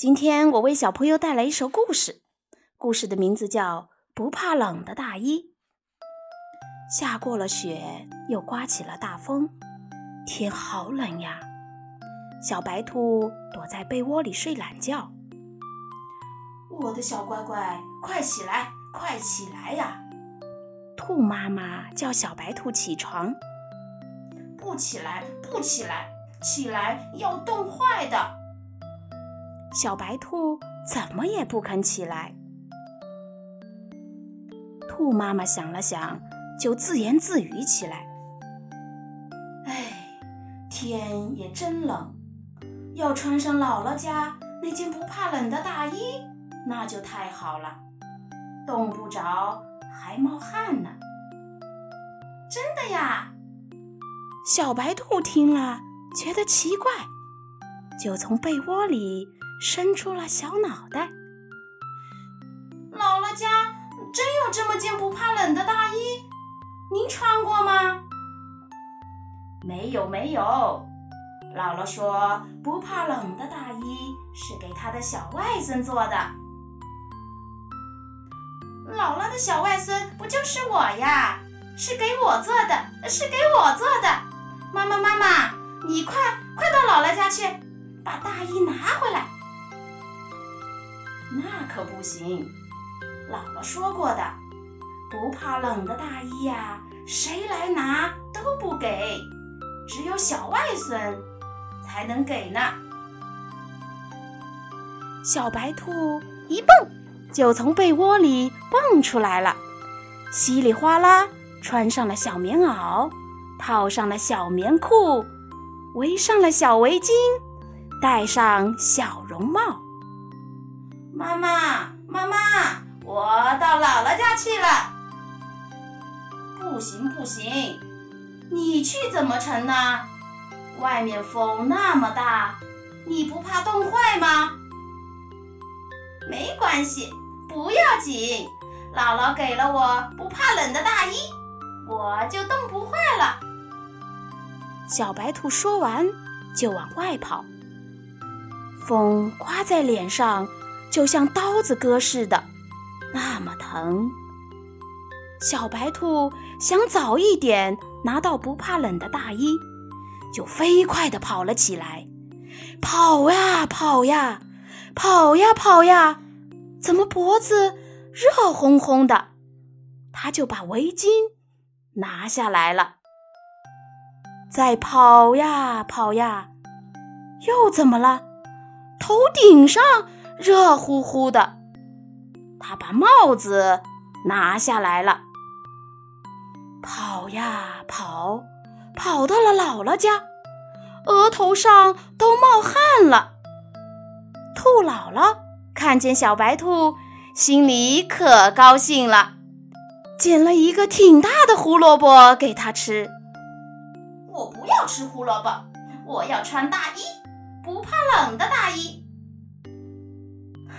今天我为小朋友带来一首故事，故事的名字叫《不怕冷的大衣》。下过了雪，又刮起了大风，天好冷呀！小白兔躲在被窝里睡懒觉。我的小乖乖，快起来，快起来呀！兔妈妈叫小白兔起床。不起来，不起来，起来要冻坏的。小白兔怎么也不肯起来。兔妈妈想了想，就自言自语起来：“哎，天也真冷，要穿上姥姥家那件不怕冷的大衣，那就太好了，冻不着，还冒汗呢。”真的呀！小白兔听了，觉得奇怪，就从被窝里。伸出了小脑袋。姥姥家真有这么件不怕冷的大衣，您穿过吗？没有，没有。姥姥说，不怕冷的大衣是给她的小外孙做的。姥姥的小外孙不就是我呀？是给我做的，是给我做的。妈妈，妈妈，你快快到姥姥家去，把大衣拿回来。那可不行，姥姥说过的，不怕冷的大衣呀，谁来拿都不给，只有小外孙才能给呢。小白兔一蹦就从被窝里蹦出来了，稀里哗啦穿上了小棉袄，套上了小棉裤，围上了小围巾，戴上小绒帽。妈妈，妈妈，我到姥姥家去了。不行，不行，你去怎么成呢？外面风那么大，你不怕冻坏吗？没关系，不要紧，姥姥给了我不怕冷的大衣，我就冻不坏了。小白兔说完，就往外跑。风刮在脸上。就像刀子割似的，那么疼。小白兔想早一点拿到不怕冷的大衣，就飞快地跑了起来。跑呀跑呀，跑呀跑呀，怎么脖子热烘烘的？他就把围巾拿下来了。再跑呀跑呀，又怎么了？头顶上。热乎乎的，他把帽子拿下来了，跑呀跑，跑到了姥姥家，额头上都冒汗了。兔姥姥看见小白兔，心里可高兴了，捡了一个挺大的胡萝卜给他吃。我不要吃胡萝卜，我要穿大衣，不怕冷的大衣。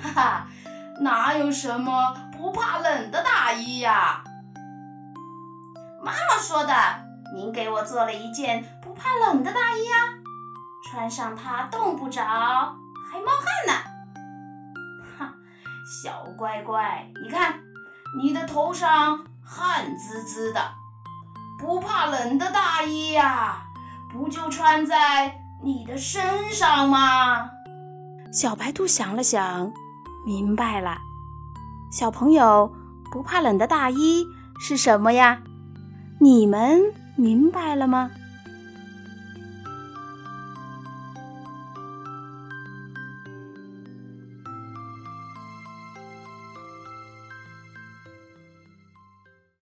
哈哈，哪有什么不怕冷的大衣呀？妈妈说的，您给我做了一件不怕冷的大衣呀，穿上它冻不着，还冒汗呢。哈，小乖乖，你看你的头上汗滋滋的，不怕冷的大衣呀，不就穿在你的身上吗？小白兔想了想。明白了，小朋友不怕冷的大衣是什么呀？你们明白了吗？